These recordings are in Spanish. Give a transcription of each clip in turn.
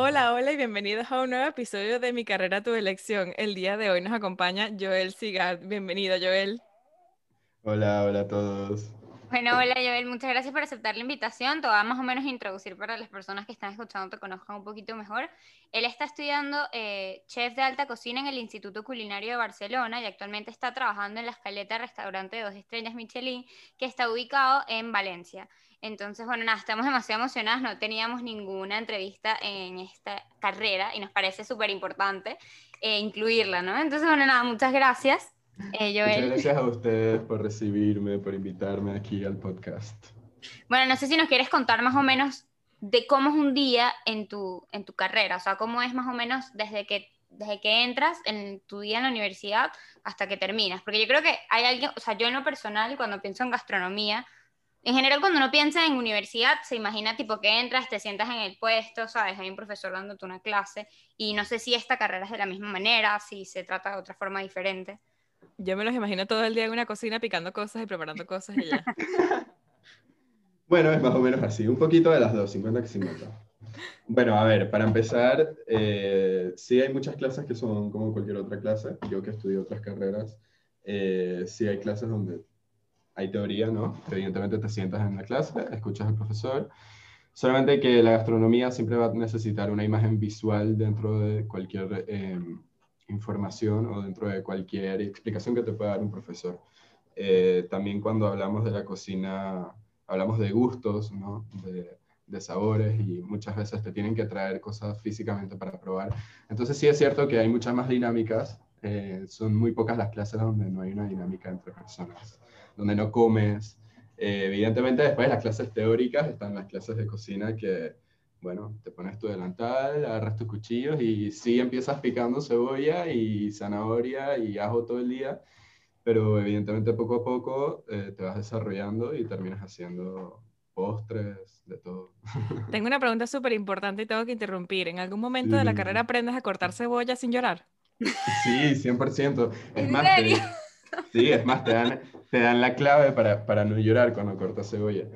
Hola, hola y bienvenidos a un nuevo episodio de Mi carrera, tu elección. El día de hoy nos acompaña Joel Sigard. Bienvenido, Joel. Hola, hola a todos. Bueno, hola Joel, muchas gracias por aceptar la invitación. Te voy a más o menos introducir para las personas que están escuchando, te conozcan un poquito mejor. Él está estudiando eh, chef de alta cocina en el Instituto Culinario de Barcelona y actualmente está trabajando en la escaleta restaurante de dos estrellas Michelin que está ubicado en Valencia. Entonces, bueno, nada, estamos demasiado emocionadas, no teníamos ninguna entrevista en esta carrera y nos parece súper importante eh, incluirla, ¿no? Entonces, bueno, nada, muchas gracias. Eh, Muchas gracias a ustedes por recibirme, por invitarme aquí al podcast. Bueno, no sé si nos quieres contar más o menos de cómo es un día en tu, en tu carrera, o sea, cómo es más o menos desde que, desde que entras en tu día en la universidad hasta que terminas, porque yo creo que hay alguien, o sea, yo en lo personal, cuando pienso en gastronomía, en general cuando uno piensa en universidad, se imagina tipo que entras, te sientas en el puesto, sabes, hay un profesor dándote una clase, y no sé si esta carrera es de la misma manera, si se trata de otra forma diferente. Yo me los imagino todo el día en una cocina picando cosas y preparando cosas y ya. bueno, es más o menos así, un poquito de las dos, 50 que 50. Bueno, a ver, para empezar, eh, sí hay muchas clases que son como cualquier otra clase. Yo que estudio otras carreras, eh, sí hay clases donde hay teoría, ¿no? Evidentemente te sientas en la clase, escuchas al profesor. Solamente que la gastronomía siempre va a necesitar una imagen visual dentro de cualquier eh, información o dentro de cualquier explicación que te pueda dar un profesor. Eh, también cuando hablamos de la cocina, hablamos de gustos, ¿no? de, de, sabores y muchas veces te tienen que traer cosas físicamente para probar. Entonces sí es cierto que hay muchas más dinámicas, eh, son muy pocas las clases donde no hay una dinámica entre personas, donde no comes. Eh, evidentemente después las clases teóricas están las clases de cocina que bueno, te pones tu delantal, agarras tus cuchillos y sí empiezas picando cebolla y zanahoria y ajo todo el día, pero evidentemente poco a poco eh, te vas desarrollando y terminas haciendo postres, de todo. Tengo una pregunta súper importante y tengo que interrumpir. ¿En algún momento de la carrera aprendes a cortar cebolla sin llorar? Sí, 100%. Es más, sí, es más, te dan, te dan la clave para, para no llorar cuando cortas cebolla.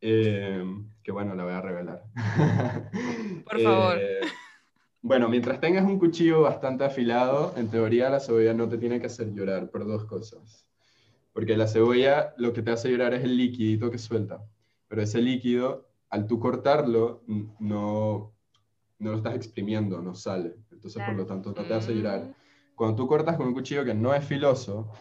Eh, que bueno, la voy a revelar. Por favor. Eh, bueno, mientras tengas un cuchillo bastante afilado, en teoría la cebolla no te tiene que hacer llorar por dos cosas. Porque la cebolla lo que te hace llorar es el líquido que suelta. Pero ese líquido, al tú cortarlo, no, no lo estás exprimiendo, no sale. Entonces, por lo tanto, no te hace llorar. Cuando tú cortas con un cuchillo que no es filoso,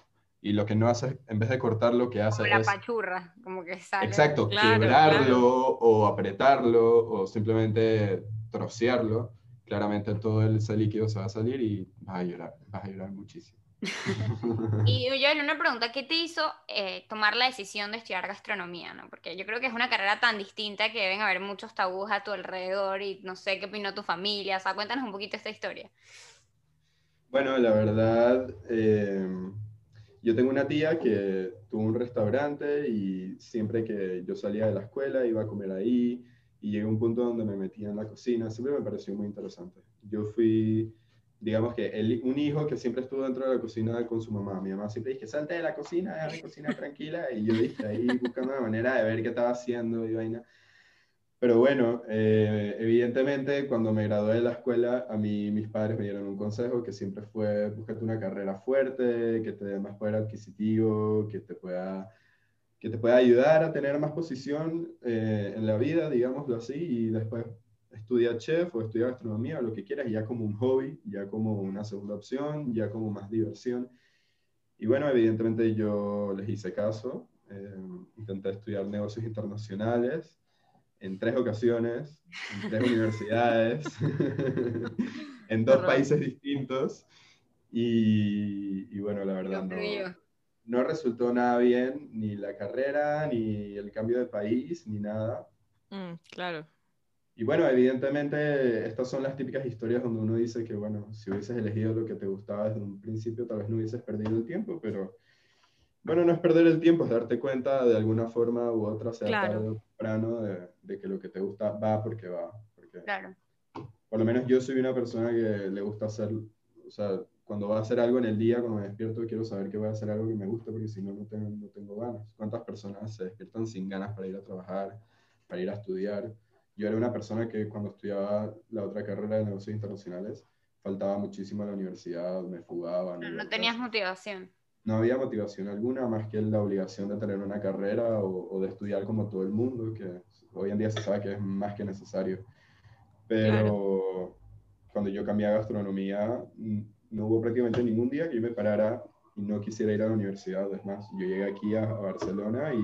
y lo que no hace, en vez de cortar, lo que hace como la pachurra, como que sale. Exacto, quebrarlo o apretarlo o simplemente trocearlo. Claramente todo ese líquido se va a salir y vas a llorar, vas a llorar muchísimo. y yo una pregunta, ¿qué te hizo eh, tomar la decisión de estudiar gastronomía? ¿no? Porque yo creo que es una carrera tan distinta que deben haber muchos tabús a tu alrededor y no sé qué opinó tu familia. O sea, cuéntanos un poquito esta historia. Bueno, la verdad, eh, yo tengo una tía que tuvo un restaurante y siempre que yo salía de la escuela iba a comer ahí y llegué a un punto donde me metía en la cocina. Siempre me pareció muy interesante. Yo fui, digamos que el, un hijo que siempre estuvo dentro de la cocina con su mamá. Mi mamá siempre dije, salte de la cocina, déjame cocina tranquila. Y yo dije ahí buscando una manera de ver qué estaba haciendo y vaina. Pero bueno, eh, evidentemente cuando me gradué de la escuela, a mí mis padres me dieron un consejo que siempre fue, búscate una carrera fuerte, que te dé más poder adquisitivo, que te pueda, que te pueda ayudar a tener más posición eh, en la vida, digámoslo así, y después estudia chef o estudia gastronomía o lo que quieras, ya como un hobby, ya como una segunda opción, ya como más diversión. Y bueno, evidentemente yo les hice caso, eh, intenté estudiar negocios internacionales en tres ocasiones, en tres universidades, en dos países distintos. Y, bueno, la verdad no, no, resultó nada bien, ni la carrera, ni el cambio de país, ni nada. Mm, claro. Y bueno, evidentemente estas son las típicas historias donde uno dice que, bueno, si hubieses elegido lo que te gustaba desde un principio, tal vez no hubieses perdido el tiempo, pero bueno, no es perder el tiempo, es darte cuenta de alguna forma u otra, sea tarde o temprano, de, de, que lo que te gusta va porque va. Porque, claro. Por lo menos yo soy una persona que le gusta hacer, o sea, cuando va a hacer algo en el día, cuando me despierto, quiero saber que voy a hacer algo que me gusta, porque si no, no tengo, no tengo ganas. ¿Cuántas personas se despiertan sin ganas para ir a trabajar, para ir a estudiar? Yo era una persona que cuando estudiaba la otra carrera de negocios internacionales, faltaba muchísimo a la universidad, me fugaba. No, no tenías motivación. No había motivación alguna más que la obligación de tener una carrera o, o, de estudiar como todo el mundo, que hoy en día se sabe que es más que necesario. Pero cuando yo cambié a gastronomía, no hubo prácticamente ningún día que yo me parara y no quisiera ir a la universidad. Es más, yo llegué aquí a, Barcelona y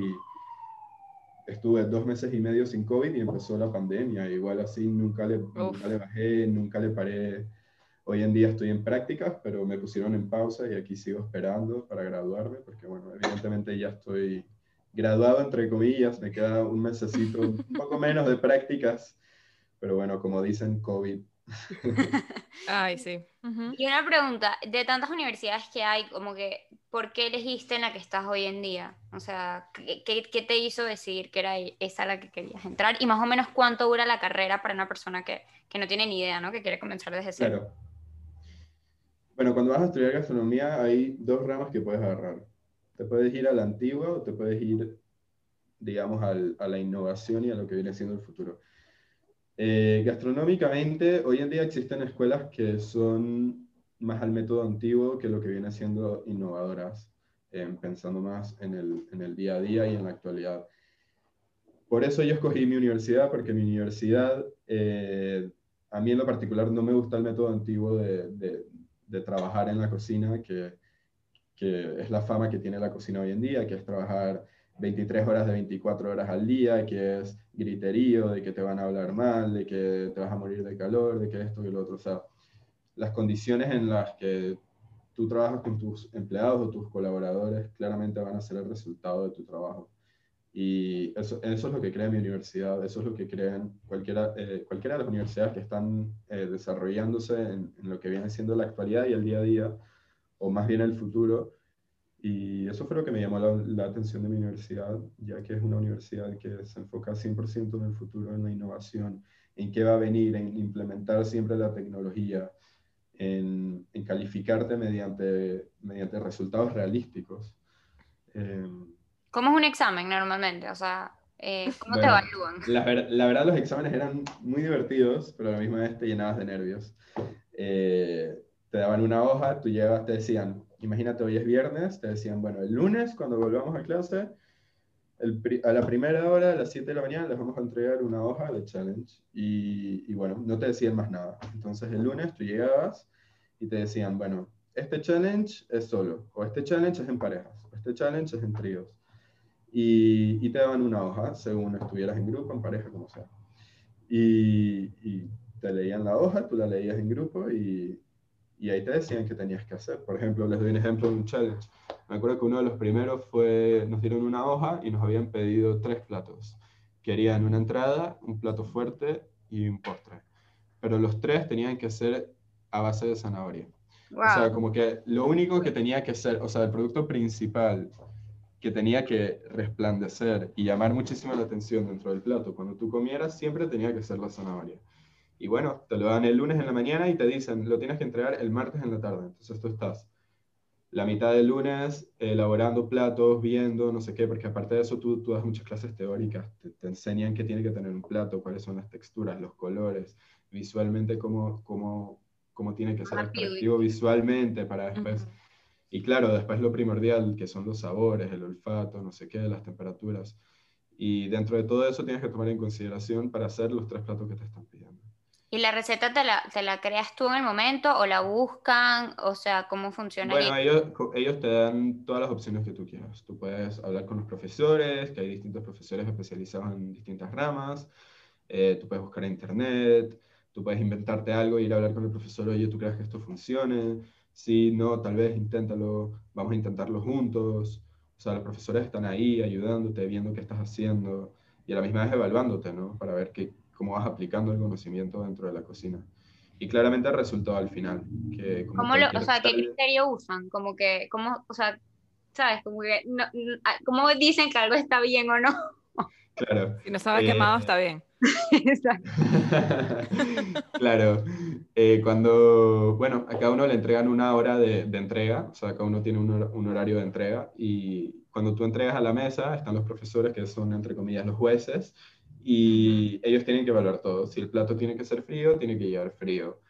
estuve dos meses y medio sin COVID y empezó la pandemia. Igual así nunca le, nunca le bajé, nunca le paré. Hoy en día estoy en prácticas, pero me pusieron en pausa y aquí sigo esperando para graduarme, porque bueno, evidentemente ya estoy graduado, entre comillas, me queda un mesecito, un poco menos de prácticas, pero bueno, como dicen, COVID Ay, sí. Y una pregunta, de tantas universidades que hay, como que, ¿por qué elegiste en la que estás hoy en día? O sea, ¿qué, qué te hizo decidir que era esa la que querías entrar? Y más o menos cuánto dura la carrera para una persona que, que no tiene ni idea, ¿no? Que quiere comenzar desde cero. Claro. Bueno, cuando vas a estudiar gastronomía hay dos ramas que puedes agarrar. Te puedes ir a la antigua o te puedes ir, digamos, al, a la innovación y a lo que viene siendo el futuro. Eh, gastronómicamente, hoy en día existen escuelas que son más al método antiguo que lo que viene siendo innovadoras, eh, pensando más en el, en el, día a día y en la actualidad. Por eso yo escogí mi universidad, porque mi universidad, eh, a mí en lo particular, no me gusta el método antiguo de, de, de trabajar en la cocina, que, que es la fama que tiene la cocina hoy en día, que es trabajar 23 horas de 24 horas al día, que es griterío, de que te van a hablar mal, de que te vas a morir de calor, de que esto y lo otro. O sea, las condiciones en las que tú trabajas con tus empleados o tus colaboradores claramente van a ser el resultado de tu trabajo. Y eso, eso es lo que crea mi universidad, eso es lo que creen cualquiera, eh, cualquiera de las universidades que están eh, desarrollándose en, en, lo que viene siendo la actualidad y el día a día, o más bien el futuro y eso fue lo que me llamó la, atención de mi universidad, ya que es una universidad que se enfoca 100% en el futuro, en la innovación, en qué va a venir, en implementar siempre la tecnología, en, en calificarte mediante, mediante resultados realísticos. Em, ¿Cómo es un examen normalmente? O sea, eh, ¿cómo te evalúan? La, la, verdad los exámenes eran muy divertidos, pero a la misma vez te llenabas de nervios. Eh, te daban una hoja, tú llevas, te decían, imagínate, hoy es viernes, te decían, bueno, el lunes cuando volvamos a clase, a la primera hora, a las 7 de la mañana, les vamos a entregar una hoja de challenge. Y, bueno, no te decían más nada. Entonces el lunes tú llegabas y te decían, bueno, este challenge es solo, o este challenge es en parejas, este challenge es en tríos. Y, y te daban una hoja según estuvieras en grupo, en pareja, como sea. Y, y te leían la hoja, tú la leías en grupo y, y ahí te decían qué tenías que hacer. Por ejemplo, les doy un ejemplo de un challenge. Me acuerdo que uno de los primeros fue, nos dieron una hoja y nos habían pedido tres platos. Querían una entrada, un plato fuerte y un postre. Pero los tres tenían que ser a base de zanahoria. O sea, como que lo único que tenía que ser, o sea, el producto principal que tenía que resplandecer y llamar muchísimo la atención dentro del plato cuando tú comieras siempre tenía que ser la zanahoria. Y bueno, te lo dan el lunes en la mañana y te dicen, lo tienes que entregar el martes en la tarde. Entonces tú estás la mitad del lunes elaborando platos, viendo, no sé qué, porque aparte de eso tú, tú das muchas clases teóricas, te, enseñan qué tiene que tener un plato, cuáles son las texturas, los colores, visualmente cómo, cómo, cómo tiene que ser atractivo visualmente para después. Y claro, después lo primordial, que son los sabores, el olfato, no sé qué, las temperaturas. Y dentro de todo eso tienes que tomar en consideración para hacer los tres platos que te están pidiendo. ¿Y la receta te la, te la, creas tú en el momento o la buscan? O sea, ¿cómo funciona? Bueno, ellos, ellos, te dan todas las opciones que tú quieras. Tú puedes hablar con los profesores, que hay distintos profesores especializados en distintas ramas. Eh, tú puedes buscar en internet. Tú puedes inventarte algo e ir a hablar con el profesor, oye, ¿tú crees que esto funcione? Si no, tal vez inténtalo, vamos a intentarlo juntos. O sea, los profesores están ahí ayudándote, viendo qué estás haciendo y a la misma vez evaluándote, ¿no? Para ver qué, cómo vas aplicando el conocimiento dentro de la cocina. Y claramente el resultado al final. Que como ¿Cómo lo, o sea, qué criterio usan? Como que, ¿cómo, o sea, sabes? Como que, no, no, ah, ¿cómo dicen que algo está bien o no? Claro. Si no sabe Eh, quemado, está bien. Exacto. claro. Eh, cuando, bueno, a cada uno le entregan una hora de, de entrega, o sea, cada uno tiene un, hor- un horario de entrega y cuando tú entregas a la mesa están los profesores que son, entre comillas, los jueces y ellos tienen que evaluar todo. Si el plato tiene que ser frío, tiene que llegar frío.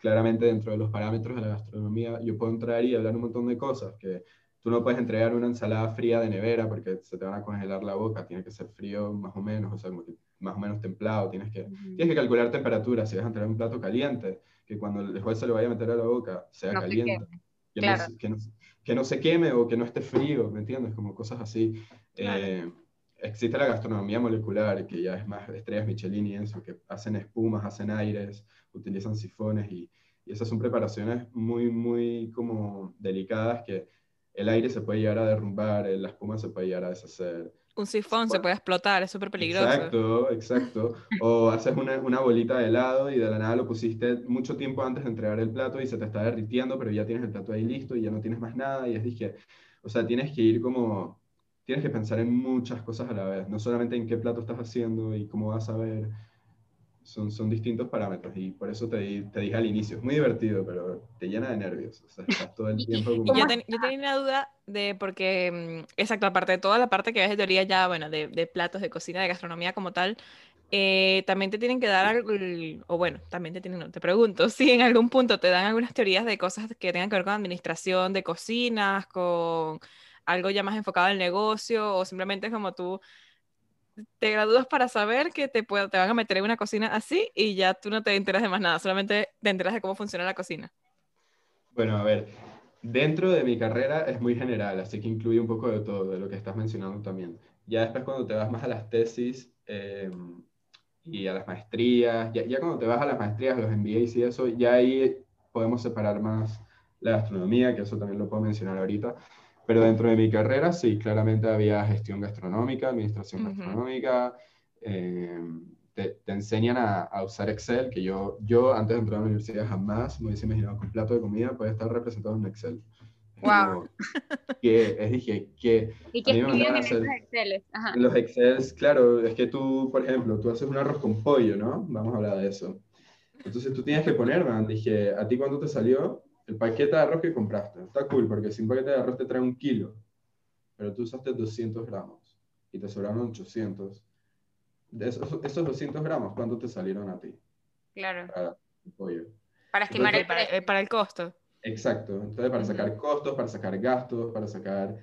Claramente dentro de los parámetros de la gastronomía yo puedo entrar y hablar un montón de cosas, que tú no puedes entregar una ensalada fría de nevera porque se te van a congelar la boca, tiene que ser frío más o menos, o sea, más o menos templado, tienes que Tienes que calcular temperatura, si vas a entregar un plato caliente, que cuando el juez se lo vaya a meter a la boca sea No se caliente, que, claro. no, que, no, que no se queme o que no esté frío, ¿me entiendes? Como cosas así. Claro. Eh, existe la gastronomía molecular, que ya es más estrellas Michelin y eso, que hacen espumas, hacen aires, utilizan sifones y, y esas son preparaciones muy, muy como delicadas que el aire se puede llegar a derrumbar, eh, la espuma se puede llegar a deshacer. Un sifón se Bueno. puede explotar, es súper peligroso. Exacto, exacto. O haces una, una bolita de helado y de la nada lo pusiste mucho tiempo antes de entregar el plato y se te está derritiendo, pero ya tienes el plato ahí listo y ya no tienes más nada. Y es dije, o sea, tienes que ir como, tienes que pensar en muchas cosas a la vez, no solamente en qué plato estás haciendo y cómo vas a ver. Son, son distintos parámetros y por eso te, te dije al inicio, es muy divertido, pero te llena de nervios. O sea, estás todo el tiempo y yo, ten- yo tenía una duda de, porque, mm, exacto, aparte de toda la parte que ves de teoría ya, bueno, de, de platos, de cocina, de gastronomía como tal, eh, también te tienen que dar o bueno, también te tienen, no, te pregunto, si en algún punto te dan algunas teorías de cosas que tengan que ver con administración de cocinas, con algo ya más enfocado al negocio, o simplemente como tú te gradúas para saber que te, puede- te van a meter en una cocina así y ya tú no te enteras de más nada, solamente te enteras de cómo funciona la cocina. Bueno, a ver, dentro de mi carrera es muy general, así que incluye un poco de todo, de lo que estás mencionando también. Ya después cuando te vas más a las tesis eh, y a las maestrías, ya, ya cuando te vas a las maestrías, los MBAs y eso, ya ahí podemos separar más la gastronomía, que eso también lo puedo mencionar ahorita. Pero dentro de mi carrera, sí, claramente había gestión gastronómica, administración Ujú. gastronómica, eh, te, te enseñan a, a usar Excel, que yo, yo antes de entrar a la universidad jamás me hubiese imaginado que un plato de comida puede estar representado en Excel. Como que, es dije, que ¿Y me escriben en esos en los Excels, claro, es que tú, por ejemplo, tú haces un arroz con pollo, ¿no? Vamos a hablar de eso. Entonces tú tienes que poner, man, dije, ¿a ti cuánto te salió el paquete de arroz que compraste? Está cool, porque si un paquete de arroz te trae un kilo, pero tú usaste 200 gramos y te sobraron 800. De esos, esos 200 gramos, ¿cuánto te salieron a ti Claro. para el pollo? Para estimar Entonces, el Para, eh, para el costo. Exacto. Entonces, para sacar costos, para sacar gastos, para sacar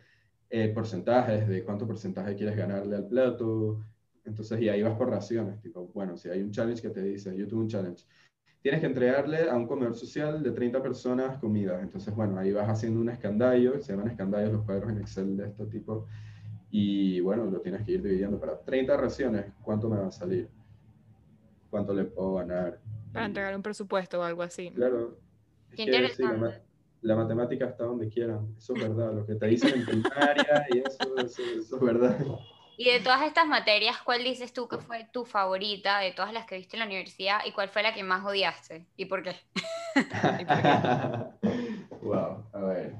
eh, porcentajes de cuánto porcentaje quieres ganarle al plato. Entonces, y ahí vas por raciones. Tipo, bueno, si hay un challenge que te dice, yo tuve un challenge, tienes que entregarle a un comedor social de 30 personas comidas. Entonces, bueno, ahí vas haciendo un escandallo, se llaman escandallos los cuadros en Excel de este tipo. Y bueno, lo tienes que ir dividiendo para 30 raciones, ¿cuánto me va a salir? ¿Cuánto le puedo ganar? Para entregar un presupuesto o algo así. Claro. Es Qué que sí, la, interesante. la matemática está donde quieran. Eso es verdad. Lo que te dicen en primaria y eso, eso, eso es verdad. Y de todas estas materias, ¿cuál dices tú que fue tu favorita de todas las que viste en la universidad y cuál fue la que más odiaste? ¿Y por qué? wow, a ver.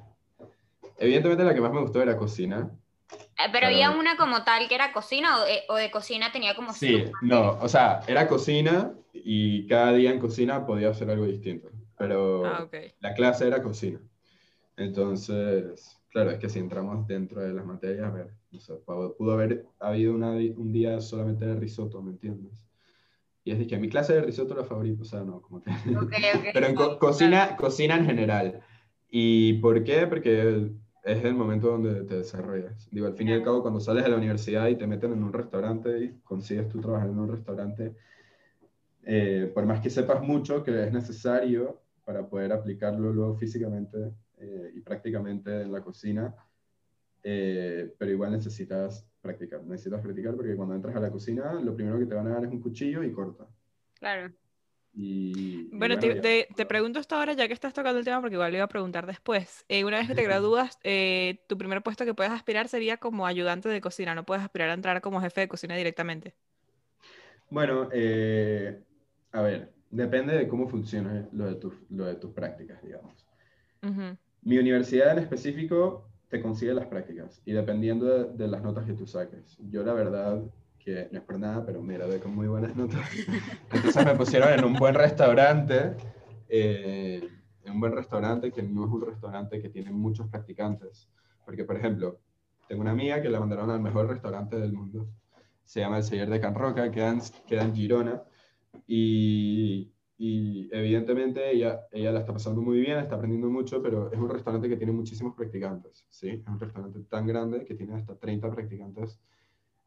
Evidentemente la que más me gustó era cocina. Eh, Pero había una como tal que era cocina o de, o de cocina tenía como Sí, no, o sea, era cocina y cada día en cocina podía hacer algo distinto. Pero Ah, ok. la clase era cocina. Entonces, claro, es que si entramos dentro de las materias, a ver, sé, pudo, haber habido una un día solamente de risotto, ¿me entiendes? Y es de que mi clase de risotto era favorita, o sea, no, como que... Ok, ok. Pero en co- cocina, cocina en general. ¿Y por qué? Porque es el momento donde te desarrollas. Digo, al fin y al cabo, cuando sales de la universidad y te meten en un restaurante y consigues tú trabajar en un restaurante, eh, por más que sepas mucho que es necesario para poder aplicarlo luego físicamente eh, y prácticamente en la cocina, eh, pero igual necesitas practicar. Necesitas practicar porque cuando entras a la cocina, lo primero que te van a dar es un cuchillo y corta. Claro. Y, y Bueno, te, te- te pregunto esto ahora ya que estás tocando el tema porque igual le iba a preguntar después. Eh, una vez que te gradúas, eh, tu primer puesto que puedes aspirar sería como ayudante de cocina, no puedes aspirar a entrar como jefe de cocina directamente. Bueno, eh, a ver, depende de cómo funcione lo de, tus- lo de tus prácticas, digamos. Mi universidad en específico te consigue las prácticas y dependiendo de, de las notas que tú saques. Yo la verdad que no es por nada, pero me gradué con muy buenas notas. Entonces me pusieron en un buen restaurante, eh, en un buen restaurante que no es un restaurante que tiene muchos practicantes. Porque, por ejemplo, tengo una amiga que la mandaron al mejor restaurante del mundo. Se llama El Seller de Can Roca, queda en, queda en Girona. Y, y evidentemente ella, ella la está pasando muy bien, está aprendiendo mucho, pero es un restaurante que tiene muchísimos practicantes, ¿sí? Es un restaurante tan grande que tiene hasta 30 practicantes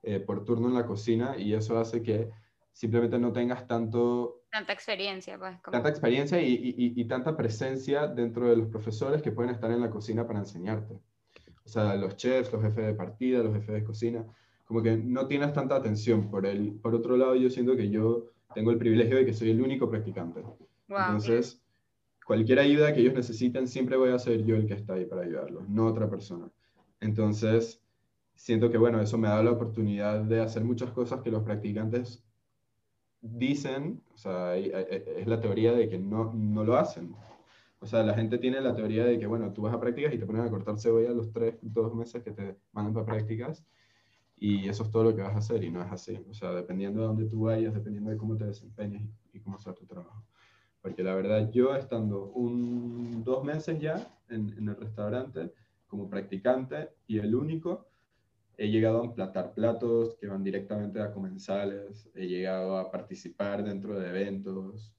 eh, por turno en la cocina y eso hace que simplemente no tengas tanto, Tanta experiencia, pues. como- tanta experiencia y, y- y- y tanta presencia dentro de los profesores que pueden estar en la cocina para enseñarte. O sea, los chefs, los jefes de partida, los jefes de cocina, como que no tienes tanta atención. Por, el, por otro lado, yo siento que yo tengo el privilegio de que soy el único practicante. Wow, Entonces, cualquier ayuda que ellos necesiten, siempre voy a ser yo el que está ahí para ayudarlos, no otra persona. Entonces, siento que, bueno, eso me da la oportunidad de hacer muchas cosas que los practicantes dicen, o sea, es la teoría de que no, no lo hacen. O sea, la gente tiene la teoría de que, bueno, tú vas a prácticas y te ponen a cortar cebolla los tres, dos meses que te mandan para prácticas y eso es todo lo que vas a hacer y no es así. O sea, dependiendo de dónde tú vayas, dependiendo de cómo te desempeñes y, cómo sea tu trabajo. Porque la verdad, yo estando un, dos meses ya en, el restaurante como practicante y el único, he llegado a emplatar platos que van directamente a comensales, he llegado a participar dentro de eventos.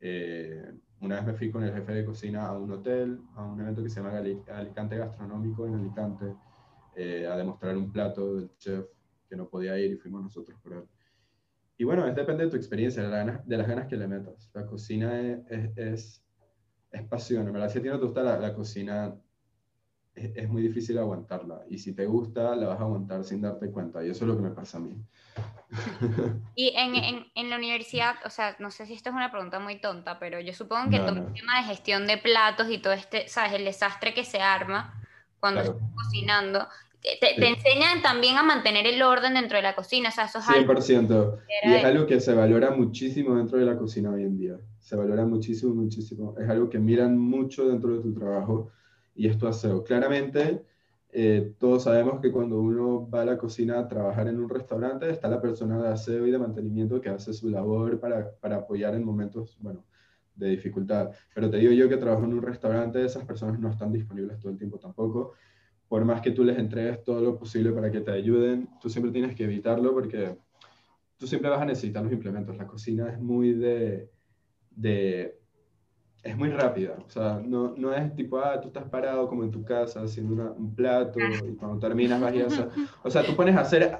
eh, una vez me fui con el jefe de cocina a un hotel, a un evento que se llama Alicante Gastronómico en Alicante, eh, a demostrar un plato del chef que no podía ir y fuimos nosotros por él. Y bueno, es depende de tu experiencia, de, la ganas- de las ganas que le metas. La cocina es, es, es, es pasión, en ¿verdad? Si a ti no te gusta la, la cocina, es, es muy difícil aguantarla. Y si te gusta, la vas a aguantar sin darte cuenta. Y eso es lo que me pasa a mí. Y en, en, en la universidad, o sea, no sé si esto es una pregunta muy tonta, pero yo supongo que No, todo no. el tema de gestión de platos y todo este, ¿sabes? El desastre que se arma cuando Claro. estás cocinando, te, te- enseñan también a mantener el orden dentro de la cocina, o sea, eso es algo 100%. que Y es algo que se valora muchísimo dentro de la cocina hoy en día. Se valora muchísimo, muchísimo. Es algo que miran mucho dentro de tu trabajo y es tu aseo. Claramente, eh, todos sabemos que cuando uno va a la cocina a trabajar en un restaurante, está la persona de aseo y de mantenimiento que hace su labor para, para apoyar en momentos, bueno, de dificultad. Pero te digo yo que trabajo en un restaurante, esas personas no están disponibles todo el tiempo tampoco. Por más que tú les entregues todo lo posible para que te ayuden, tú siempre tienes que evitarlo porque tú siempre vas a necesitar los implementos. La cocina es muy de, de es muy rápida. O sea, no, no es tipo, ah, tú estás parado como en tu casa haciendo una- un plato y cuando terminas vas y haces... O sea, tú pones a hacer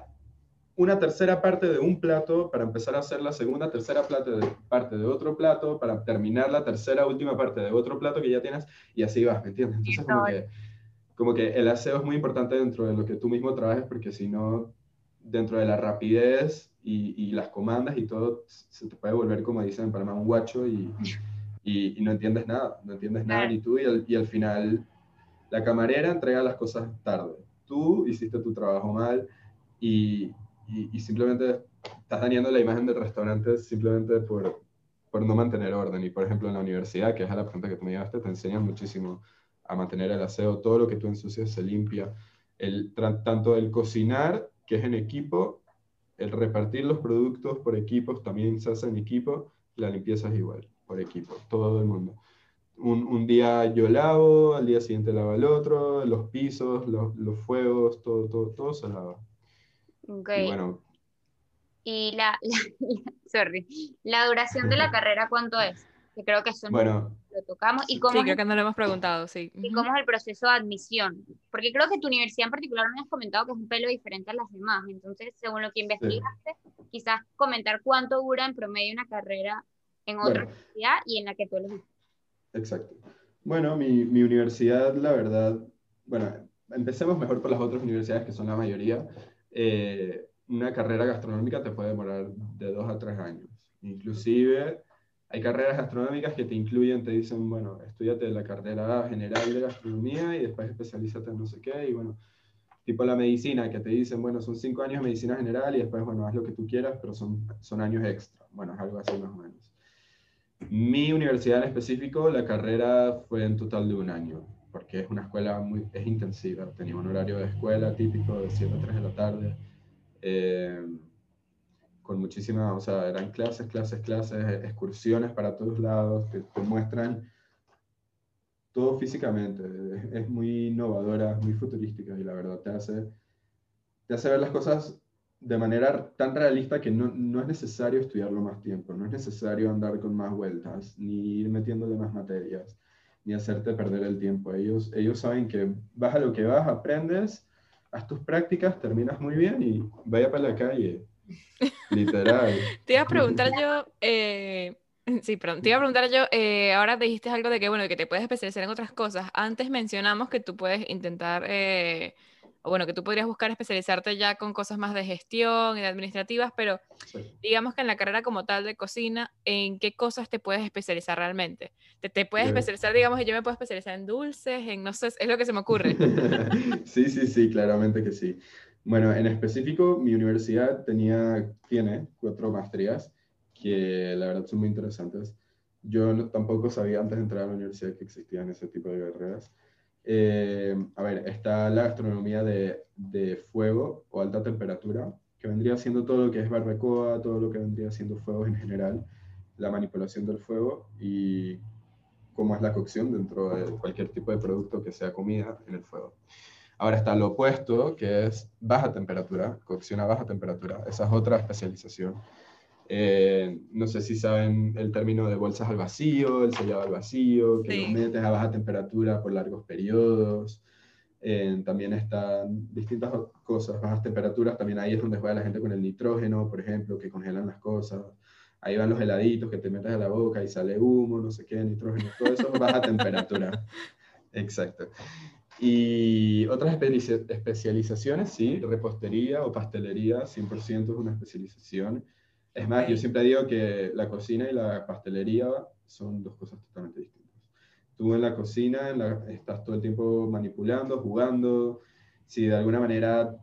una tercera parte de un plato para empezar a hacer la segunda, tercera parte de, parte de otro plato para terminar la tercera, última parte de otro plato que ya tienes y así vas, ¿me entiendes? Entonces, como que, como que el aseo es muy importante dentro de lo que tú mismo trabajes porque si no, dentro de la rapidez y, y las comandas y todo, se te puede volver, como dicen en Panamá, un guacho y, y, y no entiendes nada, no entiendes nada ni tú y al, y al final la camarera entrega las cosas tarde. Tú hiciste tu trabajo mal y, y, y simplemente estás dañando la imagen del restaurante simplemente por, por no mantener orden. Y por ejemplo en la universidad, que es a la pregunta que tú me llevaste, te enseñan muchísimo a mantener el aseo, todo lo que tú ensucias se limpia. El, tanto el cocinar, que es en equipo, el repartir los productos por equipos también se hace en equipo, la limpieza es igual, por equipo, todo el mundo. Un, un día yo lavo, al día siguiente lava el otro, los pisos, los, los fuegos, todo, todo, todo se lava. Ok. Y bueno, Y la, la- sorry, la duración de la carrera, ¿cuánto es? Que creo que eso no bueno, lo tocamos. ¿Y cómo, Sí, creo el, que no lo hemos preguntado, sí. y cómo es el proceso de admisión? Porque creo que tu universidad en particular me has comentado que es un pelo diferente a las demás. Entonces, según lo que investigaste, quizás comentar cuánto dura en promedio una carrera en otra Bueno. universidad y en la que tú elegiste. Exacto. Bueno, mi, mi universidad, la verdad, bueno, empecemos mejor por las otras universidades que son la mayoría. Eh, una carrera gastronómica te puede demorar de dos a tres años. Inclusive hay carreras gastronómicas que te incluyen, te dicen, bueno, estudiate la carrera general de gastronomía y después especialízate en no sé qué. Y bueno, tipo la medicina, que te dicen, bueno, son cinco años de medicina general y después, bueno, haz lo que tú quieras, pero son, son años extra. Bueno, es algo así más o menos. Mi universidad en específico, la carrera fue en total de un año, porque es una escuela muy es intensiva. Tenía un horario de escuela típico de 7 a 3 de la tarde, eh, con muchísimas, o sea, eran clases, clases, clases, excursiones para todos lados, que te muestran todo físicamente. Es, muy innovadora, muy futurística y la verdad te hace, te hace ver las cosas de manera tan realista que no, no, es necesario estudiarlo más tiempo, no es necesario andar con más vueltas, ni ir metiéndole más materias, ni hacerte perder el tiempo. Ellos, ellos saben que vas a lo que vas, aprendes, haz tus prácticas, terminas muy bien y vaya para la calle. Literal. Te iba a preguntar yo, eh, Sí, perdón. Te iba a preguntar yo, eh, ahora dijiste algo de que, bueno, que te puedes especializar en otras cosas. Antes mencionamos que tú puedes intentar, eh, o bueno, que tú podrías buscar especializarte ya con cosas más de gestión y de administrativas, pero digamos que en la carrera como tal de cocina, ¿en qué cosas te puedes especializar realmente? ¿Te, te puedes especializar, digamos, yo me puedo especializar en dulces, en no sé, es lo que se me ocurre? sí, sí, sí, claramente que sí. Bueno, en específico, mi universidad tenía, tiene cuatro maestrías que la verdad son muy interesantes. Yo no, tampoco sabía antes de entrar a la universidad que existían ese tipo de carreras. Eh, a ver, está la gastronomía de, de, fuego o alta temperatura, que vendría siendo todo lo que es barbacoa, todo lo que vendría siendo fuegos en general, la manipulación del fuego y cómo es la cocción dentro de cualquier tipo de producto que sea comida en el fuego. Ahora está lo opuesto, que es baja temperatura, cocción a baja temperatura. Esa es otra especialización eh, no sé si saben el término de bolsas al vacío, el sellado al vacío, que lo metes a baja temperatura por largos periodos. Eh, también están distintas cosas, bajas temperaturas. También ahí es donde juega la gente con el nitrógeno, por ejemplo, que congelan las cosas. Ahí van los heladitos que te metes a la boca y sale humo, no sé qué, nitrógeno. Todo eso es baja temperatura. Exacto. Y otras especializaciones, sí, repostería o pastelería, 100% es una especialización. Es más, yo siempre digo que la cocina y la pastelería son dos cosas totalmente distintas. Tú en la cocina estás todo el tiempo manipulando, jugando. Si de alguna manera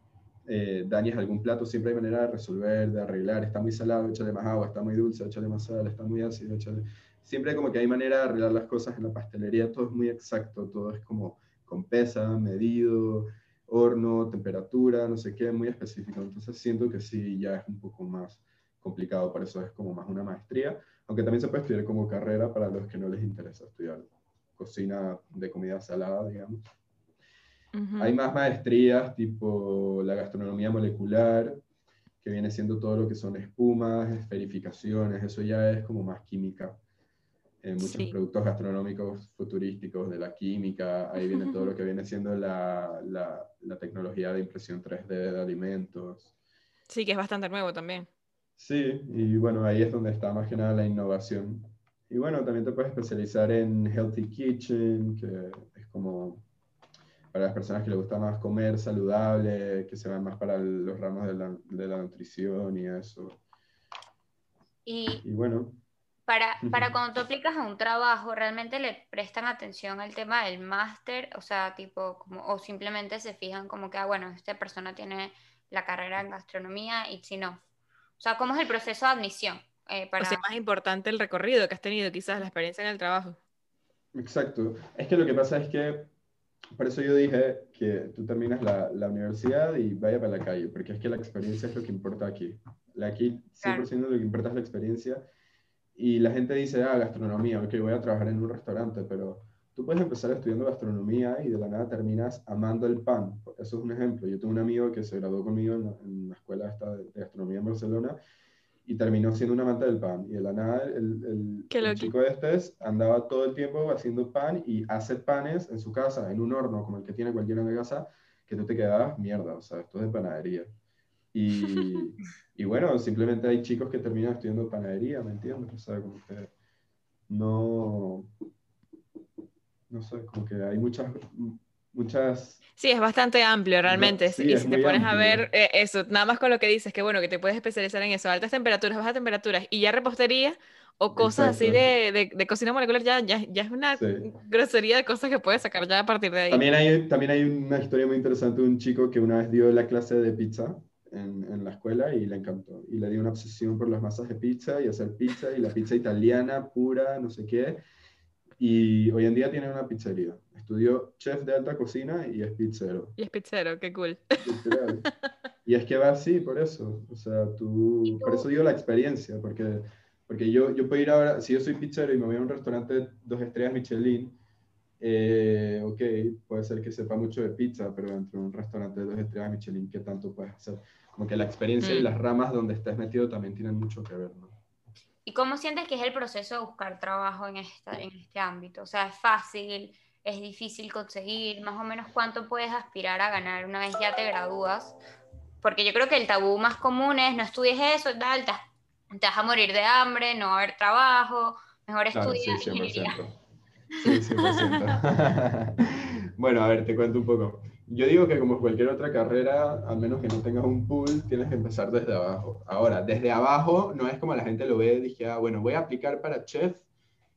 eh, dañas algún plato, siempre hay manera de resolver, de arreglar. Está muy salado, échale más agua. Está muy dulce, échale más sal. Está muy ácido, échale... Siempre como que hay manera de arreglar las cosas en la pastelería. Todo es muy exacto, todo es como con pesa, medido, horno, temperatura, no sé qué, muy específico. Entonces siento que sí, ya es un poco más complicado, por eso es como más una maestría, aunque también se puede estudiar como carrera para los que no les interesa estudiar cocina de comida salada, digamos. Hay más maestrías tipo la gastronomía molecular, que viene siendo todo lo que son espumas, esferificaciones, eso ya es como más química. En muchos productos gastronómicos futurísticos de la química, ahí viene todo lo que viene siendo la, la, la tecnología de impresión 3D de alimentos. Sí, que es bastante nuevo también. Sí, y bueno, ahí es donde está más que nada la innovación. Y bueno, también te puedes especializar en Healthy Kitchen, que es como para las personas que les gusta más comer saludable, que se van más para los ramos de la, de la nutrición y eso. Y, y bueno. Para, para cuando tú aplicas a un trabajo, ¿realmente le prestan atención al tema del máster? O sea, tipo, como, o simplemente se fijan como que, ah, bueno, esta persona tiene la carrera en gastronomía y si no, o sea, ¿cómo es el proceso de admisión? Eh, para... O sea, más importante el recorrido que has tenido, quizás la experiencia en el trabajo. Exacto. Es que lo que pasa es que, por eso yo dije que tú terminas la, la universidad y vaya para la calle, porque es que la experiencia es lo que importa aquí. Aquí 100% lo que importa es la experiencia. Y la gente dice, ah, gastronomía, ok, voy a trabajar en un restaurante, pero tú puedes empezar estudiando gastronomía y de la nada terminas amando el pan. Eso es un ejemplo. Yo tengo un amigo que se graduó conmigo en la, escuela esta de, gastronomía en Barcelona y terminó siendo un amante del pan. Y de la nada el, el, chico este andaba todo el tiempo haciendo pan y hace panes en su casa, en un horno como el que tiene cualquiera en la casa, que tú te quedabas mierda, o sea, esto es de panadería. Y, y bueno, simplemente hay chicos que terminan estudiando panadería, ¿me entiendes? O sea, como que no no sé, como que hay muchas, muchas... Sí, es bastante amplio realmente. sí, y si te pones a amplio. ver eh, eso, nada más con lo que dices, que bueno, que te puedes especializar en eso, altas temperaturas, bajas temperaturas y ya repostería o cosas así Exacto. de, de- de cocina molecular, ya, ya, ya es una Sí. grosería de cosas que puedes sacar ya a partir de ahí. También hay, también hay una historia muy interesante de un chico que una vez dio la clase de pizza en, en la escuela y le encantó. Y le dio una obsesión por las masas de pizza y hacer pizza y la pizza italiana pura, no sé qué. Y hoy en día tiene una pizzería. Estudió chef de alta cocina y es pizzero. Y es pizzero, qué cool. literal. Y es que va así por eso. O sea, tú, por eso digo la experiencia, porque, porque yo, yo puedo ir ahora, si yo soy pizzero y me voy a un restaurante dos estrellas Michelin, eh, ok, puede ser que sepa mucho de pizza, pero dentro de un restaurante de dos estrellas Michelin, ¿qué tanto puedes hacer? Como que la experiencia y Mm. las ramas donde estés metido también tienen mucho que ver, ¿no? ¿Y cómo sientes que es el proceso de buscar trabajo en, esta, en este ámbito? O sea, ¿es fácil? ¿Es difícil conseguir? ¿Más o menos cuánto puedes aspirar a ganar una vez ya te gradúas? Porque yo creo que el tabú más común es no estudies eso y tal, te, te vas a morir de hambre, no va a haber trabajo, mejor Claro, estudia sí, ingeniería. 100%. Sí, 100%. bueno, a ver, te cuento un poco. Yo digo que como cualquier otra carrera, al menos que no tengas un pool, tienes que empezar desde abajo. Ahora, desde abajo no es como la gente lo ve, dije, ah, bueno, voy a aplicar para chef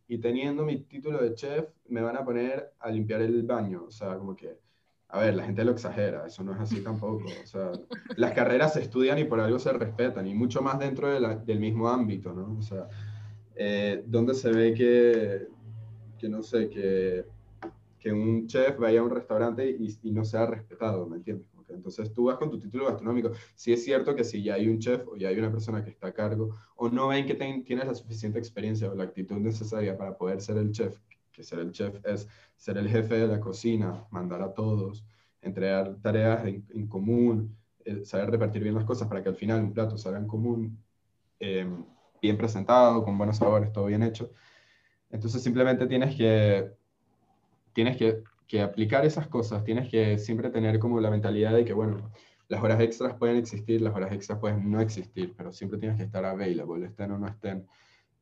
y teniendo mi título de chef me van a poner a limpiar el baño. O sea, como que, a ver, la gente lo exagera, eso no es así tampoco. O sea, las carreras se estudian y por algo se respetan, y mucho más dentro de la- del mismo ámbito, ¿no? O sea, eh, donde se ve que, que no sé, que, que un chef vaya a un restaurante y, no sea respetado, ¿me entiendes? Como que entonces tú vas con tu título gastronómico. Sí es cierto que si ya hay un chef o ya hay una persona que está a cargo, o no ven que ten- tienes la suficiente experiencia o la actitud necesaria para poder ser el chef, que ser el chef es ser el jefe de la cocina, mandar a todos, entregar tareas en, común, eh, saber repartir bien las cosas para que al final un plato salga en común, eh, bien presentado, con buenos sabores, todo bien hecho. Entonces simplemente tienes que, tienes que, aplicar esas cosas, tienes que siempre tener como la mentalidad de que, bueno, las horas extras pueden existir, las horas extras pueden no existir, pero siempre tienes que estar available, estén o no estén.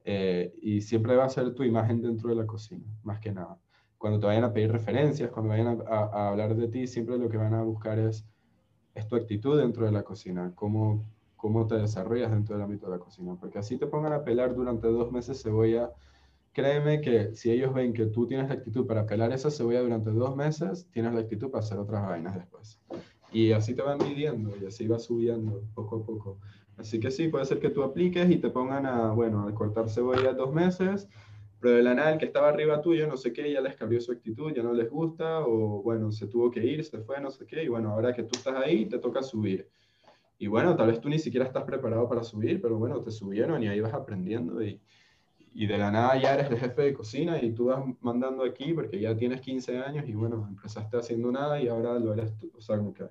Eh, y siempre va a ser tu imagen dentro de la cocina, más que nada. Cuando te vayan a pedir referencias, cuando vayan a, hablar de ti, siempre lo que van a buscar es, es tu actitud dentro de la cocina, cómo, cómo te desarrollas dentro del ámbito de la cocina. Porque así te pongan a pelar durante dos meses cebolla, créeme que si ellos ven que tú tienes la actitud para pelar esa cebolla durante dos meses, tienes la actitud para hacer otras vainas después. Y así te van midiendo y así va subiendo poco a poco. Así que sí, puede ser que tú apliques y te pongan a, bueno, a cortar cebolla dos meses, pero el que estaba arriba tuyo, no sé qué, ya les cambió su actitud, ya no les gusta, o bueno, se tuvo que ir, se fue, no sé qué, y bueno, ahora que tú estás ahí, te toca subir. Y bueno, tal vez tú ni siquiera estás preparado para subir, pero bueno, te subieron y ahí vas aprendiendo y, y de la nada ya eres el jefe de cocina y tú vas mandando aquí porque ya tienes 15 años y bueno, empezaste haciendo nada y ahora lo eres tú. O sea, como que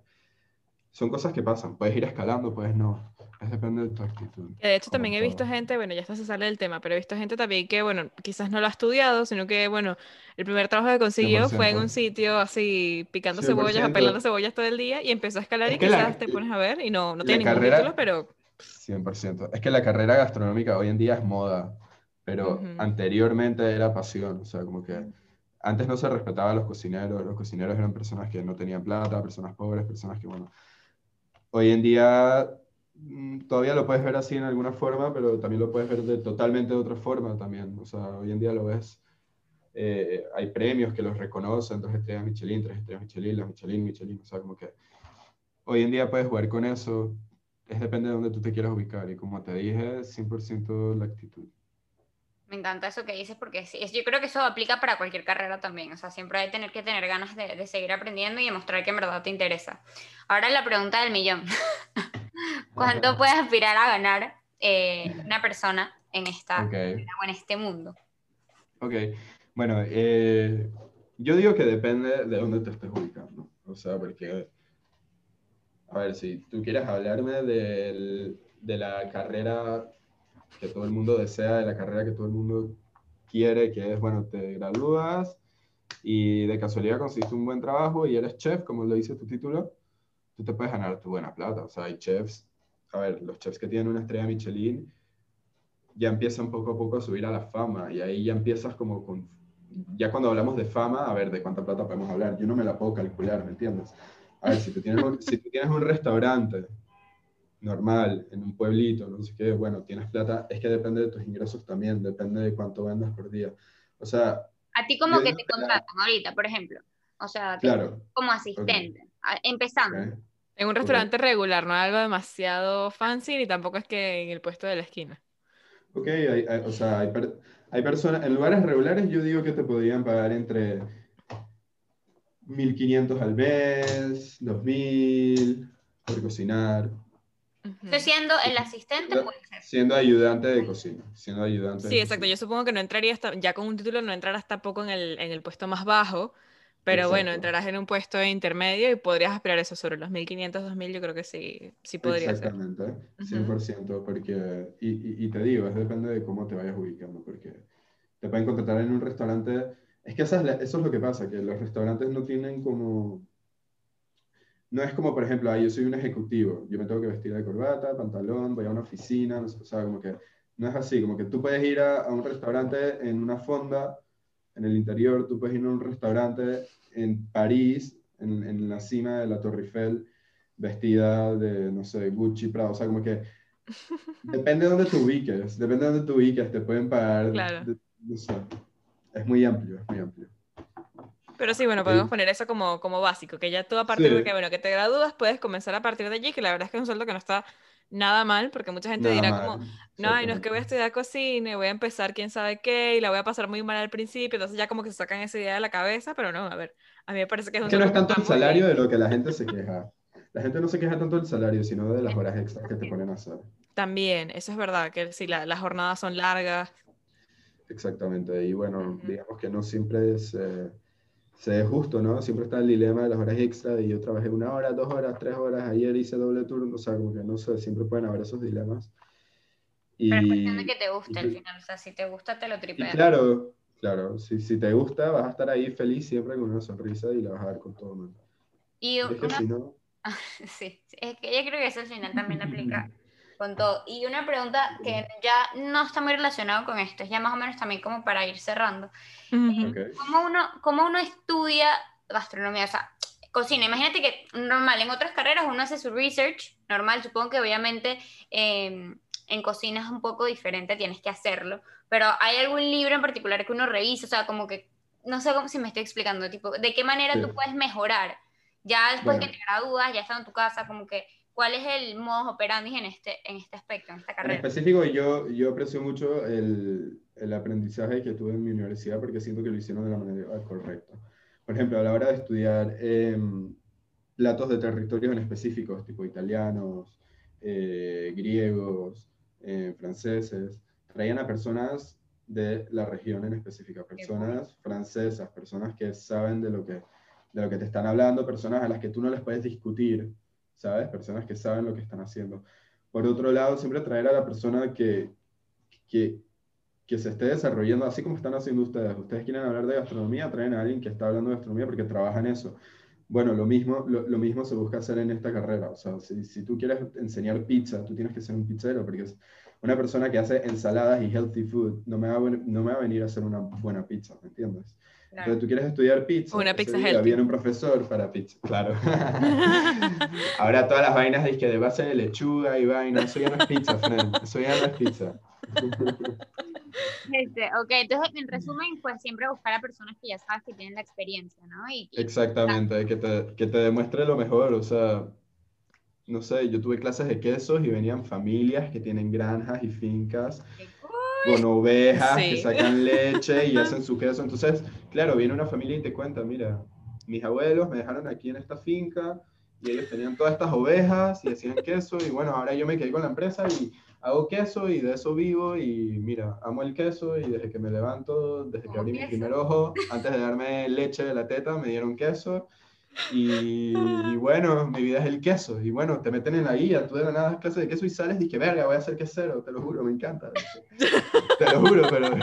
son cosas que pasan. Puedes ir escalando, puedes no. Es depende de tu actitud. De hecho también he visto gente, bueno, ya esto se sale del tema, pero he visto gente también que, bueno, quizás no lo ha estudiado, sino que, bueno, el primer trabajo que consiguió fue en un 100%. sitio así, picando cebollas, 100%. apelando cebollas todo el día y empezó a escalar Es y que la- quizás te pones a ver y no, no tiene ningún carrera- título, pero 100%. Es que la carrera gastronómica hoy en día es moda, pero Ujú. anteriormente era pasión. O sea, como que antes no se respetaba a los cocineros. Los cocineros eran personas que no tenían plata, personas pobres, personas que, bueno. Hoy en día mm, todavía lo puedes ver así en alguna forma, pero también lo puedes ver de totalmente de otra forma también. O sea, hoy en día lo ves. eh, hay premios que los reconocen, dos estrellas Michelin, tres estrellas Michelin, las Michelin, Michelin. O sea, como que hoy en día puedes jugar con eso. Es depende de dónde tú te quieras ubicar. Y como te dije, 100% la actitud. Me encanta eso que dices porque es- yo creo que eso aplica para cualquier carrera también. O sea, siempre hay que tener que tener ganas de, de seguir aprendiendo y demostrar que en verdad te interesa. Ahora la pregunta del millón. ¿Cuánto Ajá. puedes aspirar a ganar eh, una persona en, esta, o en este mundo? Ok, bueno, eh, yo digo que depende de dónde te estés ubicando. O sea, porque, a ver, si tú quieres hablarme del- de la carrera que todo el mundo desea, de la carrera que todo el mundo quiere, que es, bueno, te gradúas y de casualidad conseguiste un buen trabajo y eres chef, como lo dice tu título, tú te puedes ganar tu buena plata. O sea, hay chefs, a ver, los chefs que tienen una estrella Michelin ya empiezan poco a poco a subir a la fama y ahí ya empiezas como con ya cuando hablamos de fama, a ver, ¿de cuánta plata podemos hablar? Yo no me la puedo calcular, ¿me entiendes? A ver, si si tú tienes un restaurante normal, en un pueblito, no sé qué, bueno, tienes plata, es que depende de tus ingresos también, depende de cuánto vendas por día. O sea... A ti como que te contratan ahorita, por ejemplo. O sea, Claro. como asistente, empezando. ok. En un restaurante regular, no algo demasiado fancy, ni tampoco es que en el puesto de la esquina. Ok, hay- hay- o sea, hay, per- hay personas, en lugares regulares yo digo que te podrían pagar entre 1.500 al mes, 2.000 por cocinar, Siendo el asistente, puede ser. siendo ayudante de cocina, siendo ayudante de Sí, exacto. cocina. Yo supongo que no entraría hasta, ya con un título no entrarás tampoco en el, en el puesto más bajo, pero bueno, Exacto. entrarás en un puesto intermedio y podrías aspirar eso sobre los 1500, 2000, yo creo que sí, sí podría ser. Exactamente, Ujú. 100%, porque, y, y, y te digo, es depende de cómo te vayas ubicando, porque te pueden contratar en un restaurante, es que es eso es lo que pasa, que los restaurantes no tienen como, no es como, por ejemplo, ah, yo soy un ejecutivo, yo me tengo que vestir de corbata, pantalón, voy a una oficina, no sé, o sea, como que no es así, como que tú puedes ir a, a un restaurante en una fonda, en el interior, tú puedes ir a un restaurante en París, en, en la cima de la Torre Eiffel, vestida de, no sé, Gucci, Prada, o sea, como que depende de dónde te ubiques, depende de dónde te ubiques, te pueden pagar, Claro. de- no sé, es muy amplio, es muy amplio. Pero sí, bueno, podemos Sí. poner eso como, como básico, que ya tú a partir de Sí. que, bueno, que te gradúas, puedes comenzar a partir de allí, que la verdad es que es un sueldo que no está nada mal, porque mucha gente Nada dirá mal, como, no, ay, no es que voy a estudiar cocina y voy a empezar quién sabe qué y la voy a pasar muy mal al principio, entonces ya como que se sacan esa idea de la cabeza, pero no, a ver, a mí me parece que es un que no es tanto el bien. salario de lo que la gente se queja. La gente no se queja tanto del salario, sino de las horas extras que te ponen a hacer. También, eso es verdad, que sí, la- las jornadas son largas. Exactamente. Y bueno, digamos que no siempre se, se es justo, ¿no? Siempre está el dilema de las horas extras y yo trabajé una hora, dos horas, tres horas, ayer hice doble turno, o sea, como que no sé, siempre pueden haber esos dilemas. Y, Pero es cuestión de que te guste al final. O sea, si te gusta, te lo tripeas. claro, claro, si, si te gusta, vas a estar ahí feliz siempre con una sonrisa y la vas a ver con todo el mundo. Y es que una si no, sí, es que yo creo que eso al final también aplica con todo. Y una pregunta que ya no está muy relacionado con esto, es ya más o menos también como para ir cerrando. Ujú. ok. ¿Cómo uno, cómo uno estudia gastronomía? O sea, cocina. Imagínate que normal, en otras carreras uno hace su research, normal, supongo que obviamente eh, en cocina es un poco diferente, tienes que hacerlo, pero ¿hay algún libro en particular que uno revise? O sea, como que, no sé cómo, si me estoy explicando, tipo, ¿de qué manera Sí. tú puedes mejorar? Ya después Bueno. que te gradúas, ya estás en tu casa, como que, ¿cuál es el modo operandi en este, en este aspecto, en esta En carrera? específico, yo, yo aprecio mucho el, el aprendizaje que tuve en mi universidad porque siento que lo hicieron de la manera correcta. Por ejemplo, a la hora de estudiar em, platos de territorios en específicos, tipo italianos, eh, griegos, eh, franceses, traían a personas de la región en específica, personas francesas, personas que saben de lo que, de lo que te están hablando, personas a las que tú no les puedes discutir, ¿sabes? Personas que saben lo que están haciendo. Por otro lado, siempre traer a la persona que, que, que se esté desarrollando, así como están haciendo ustedes. Ustedes quieren hablar de gastronomía, traen a alguien que está hablando de gastronomía porque trabaja en eso. Bueno, lo mismo, lo, mismo se busca hacer en esta carrera. O sea, si, tú quieres enseñar pizza, tú tienes que ser un pizzero, porque es una persona que hace ensaladas y healthy food no me va no me va a venir a hacer una buena pizza, ¿me entiendes? Claro. Entonces tú quieres estudiar pizza. Una pizza día healthy. Viene un profesor para pizza, claro. Ahora todas las vainas dizque de base de lechuga y vaina, eso ya no es pizza, friend. Eso ya no es pizza. Este, ok, entonces en resumen, pues siempre buscar a personas que ya sabes que tienen la experiencia, ¿no? Y, y- Exactamente, que te, que te demuestre lo mejor, o sea, no sé, yo tuve clases de quesos y venían familias que tienen granjas y fincas con ovejas que sacan leche y hacen su queso. Entonces, claro, viene una familia y te cuenta, mira, mis abuelos me dejaron aquí en esta finca y ellos tenían todas estas ovejas y hacían queso y bueno, ahora yo me quedé con la empresa y hago queso y de eso vivo y mira, amo el queso y desde que me levanto, desde que abrí mi primer ojo, antes de darme leche de la teta, me dieron queso. Y, y bueno, mi vida es el queso. Y bueno, te meten en la guía, tú de la nada das clase de queso y sales y que verga, voy a ser quesero, te lo juro, me encanta. Te lo juro, pero.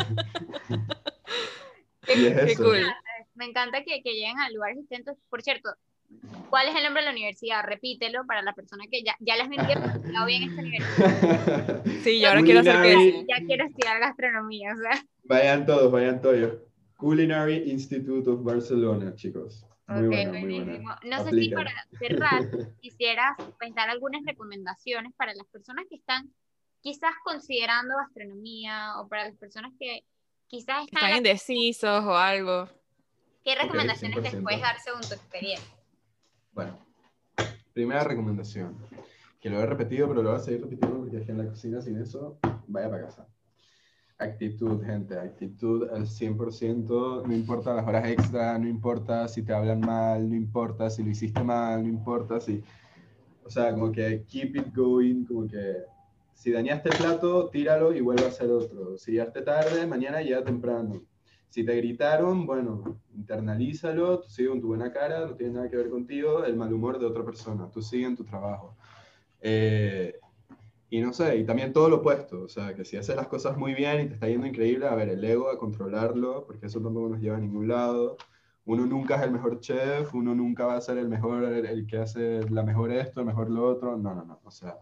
Y es Qué eso. cool. me encanta que, que lleguen a lugares distintos. Por cierto, ¿cuál es el nombre de la universidad? Repítelo para la persona que ya, ya les vendieron demasiado bien esta universidad. Sí, y ahora quiero hacer queso. Ya quiero estudiar gastronomía, o sea. Vayan todos, vayan todos. Culinary Institute of Barcelona, chicos. Muy Ok, bueno, muy buenísimo. No sé si para cerrar quisieras dar algunas recomendaciones para las personas que están quizás considerando gastronomía o para las personas que quizás están... Están indecisos o algo. ¿Qué recomendaciones les 100%. puedes dar según tu experiencia? Bueno, primera recomendación, que lo he repetido, pero lo voy a seguir repitiendo porque es que en la cocina sin eso, vaya para casa. Actitud, gente, actitud al 100%, no importa las horas extra, no importa si te hablan mal, no importa si lo hiciste mal, no importa si... O sea, como que keep it going, como que si dañaste el plato, tíralo y vuelve a hacer otro. Si llegaste tarde, mañana llega temprano. Si te gritaron, bueno, internalízalo, tú sigue con tu buena cara, no tiene nada que ver contigo, el mal humor de otra persona, tú sigue en tu trabajo. Eh, y no sé, y también todo lo opuesto, o sea, que si haces las cosas muy bien y te está yendo increíble, a ver, el ego, a controlarlo, porque eso tampoco nos lleva a ningún lado. Uno nunca es el mejor chef, uno nunca va a ser el mejor, el, el que hace la mejor esto, el mejor lo otro, no, no, no, o sea,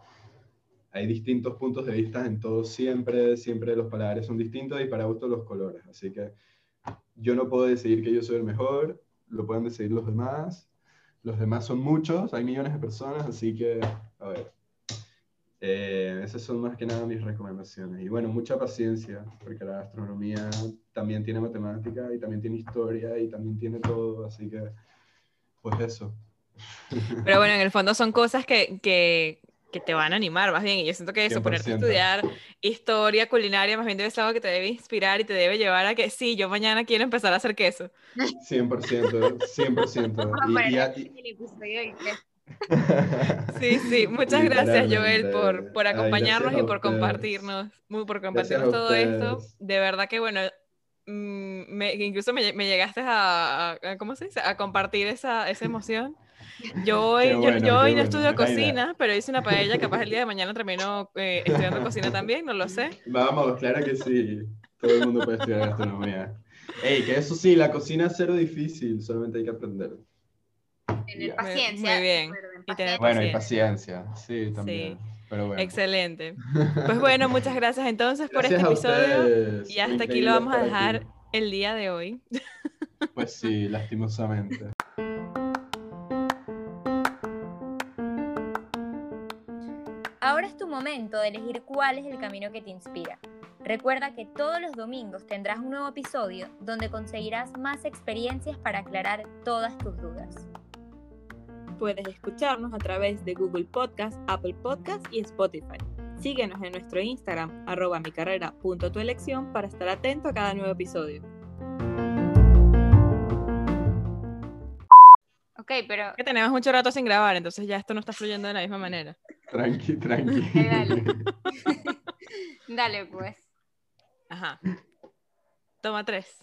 hay distintos puntos de vista en todo siempre, siempre los paladares son distintos y para gusto los colores, así que yo no puedo decidir que yo soy el mejor, lo pueden decidir los demás, los demás son muchos, hay millones de personas, así que, a ver, eh, esas son más que nada mis recomendaciones. Y bueno, mucha paciencia, porque la gastronomía también tiene matemática y también tiene historia y también tiene todo, así que, pues eso. Pero bueno, en el fondo son cosas que, que, que te van a animar más bien. Y yo siento que eso, ponerte a 100%. estudiar historia culinaria, más bien debe ser algo que te debe inspirar y te debe llevar a que sí, yo mañana quiero empezar a hacer queso. 100%, 100%. Vamos a Y- y a- queso. Sí, sí, muchas gracias Joel por, por Ay, acompañarnos gracias y por compartirnos, muy por compartirnos todo esto. De verdad que bueno, mm, me, incluso me, me llegaste a, a- ¿cómo se dice? A compartir esa, esa emoción. Yo hoy, yo- bueno, yo, qué hoy no bueno, estudio cocina, pero hice una paella, capaz el día de mañana termino eh, estudiando cocina también, no lo sé. Vamos, claro que sí. Todo el mundo puede estudiar gastronomía. Ey, que eso sí, la cocina es cero difícil, solamente hay que aprender. Tener paciencia. Muy bien. Y tener. Bueno, y paciencia, sí, también. Sí. Pero bueno. Excelente. Pues bueno, muchas gracias entonces por este episodio y hasta aquí lo vamos a dejar aquí. el día de hoy. Pues sí, lastimosamente. Ahora es tu momento de elegir cuál es el camino que te inspira. Recuerda que todos los domingos tendrás un nuevo episodio donde conseguirás más experiencias para aclarar todas tus dudas. Puedes escucharnos a través de Google Podcast, Apple Podcast y Spotify. Síguenos en nuestro Instagram, arroba mi carrera punto tu elección, para estar atento a cada nuevo episodio. Ok, pero Que tenemos mucho rato sin grabar, entonces ya esto no está fluyendo de la misma manera. Tranqui, tranqui. Dale. dale pues. Ajá. Toma tres.